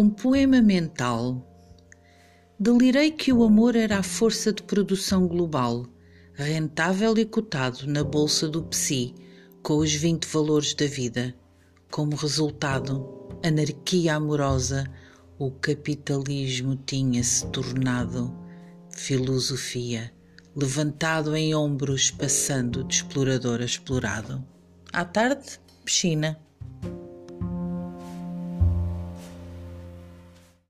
Um poema mental. Delirei que o amor era a força de produção global, rentável e cotado na bolsa do PSI, com os 20 valores da vida. Como resultado, anarquia amorosa, o capitalismo tinha-se tornado filosofia, levantado em ombros, passando de explorador a explorado. À tarde, piscina.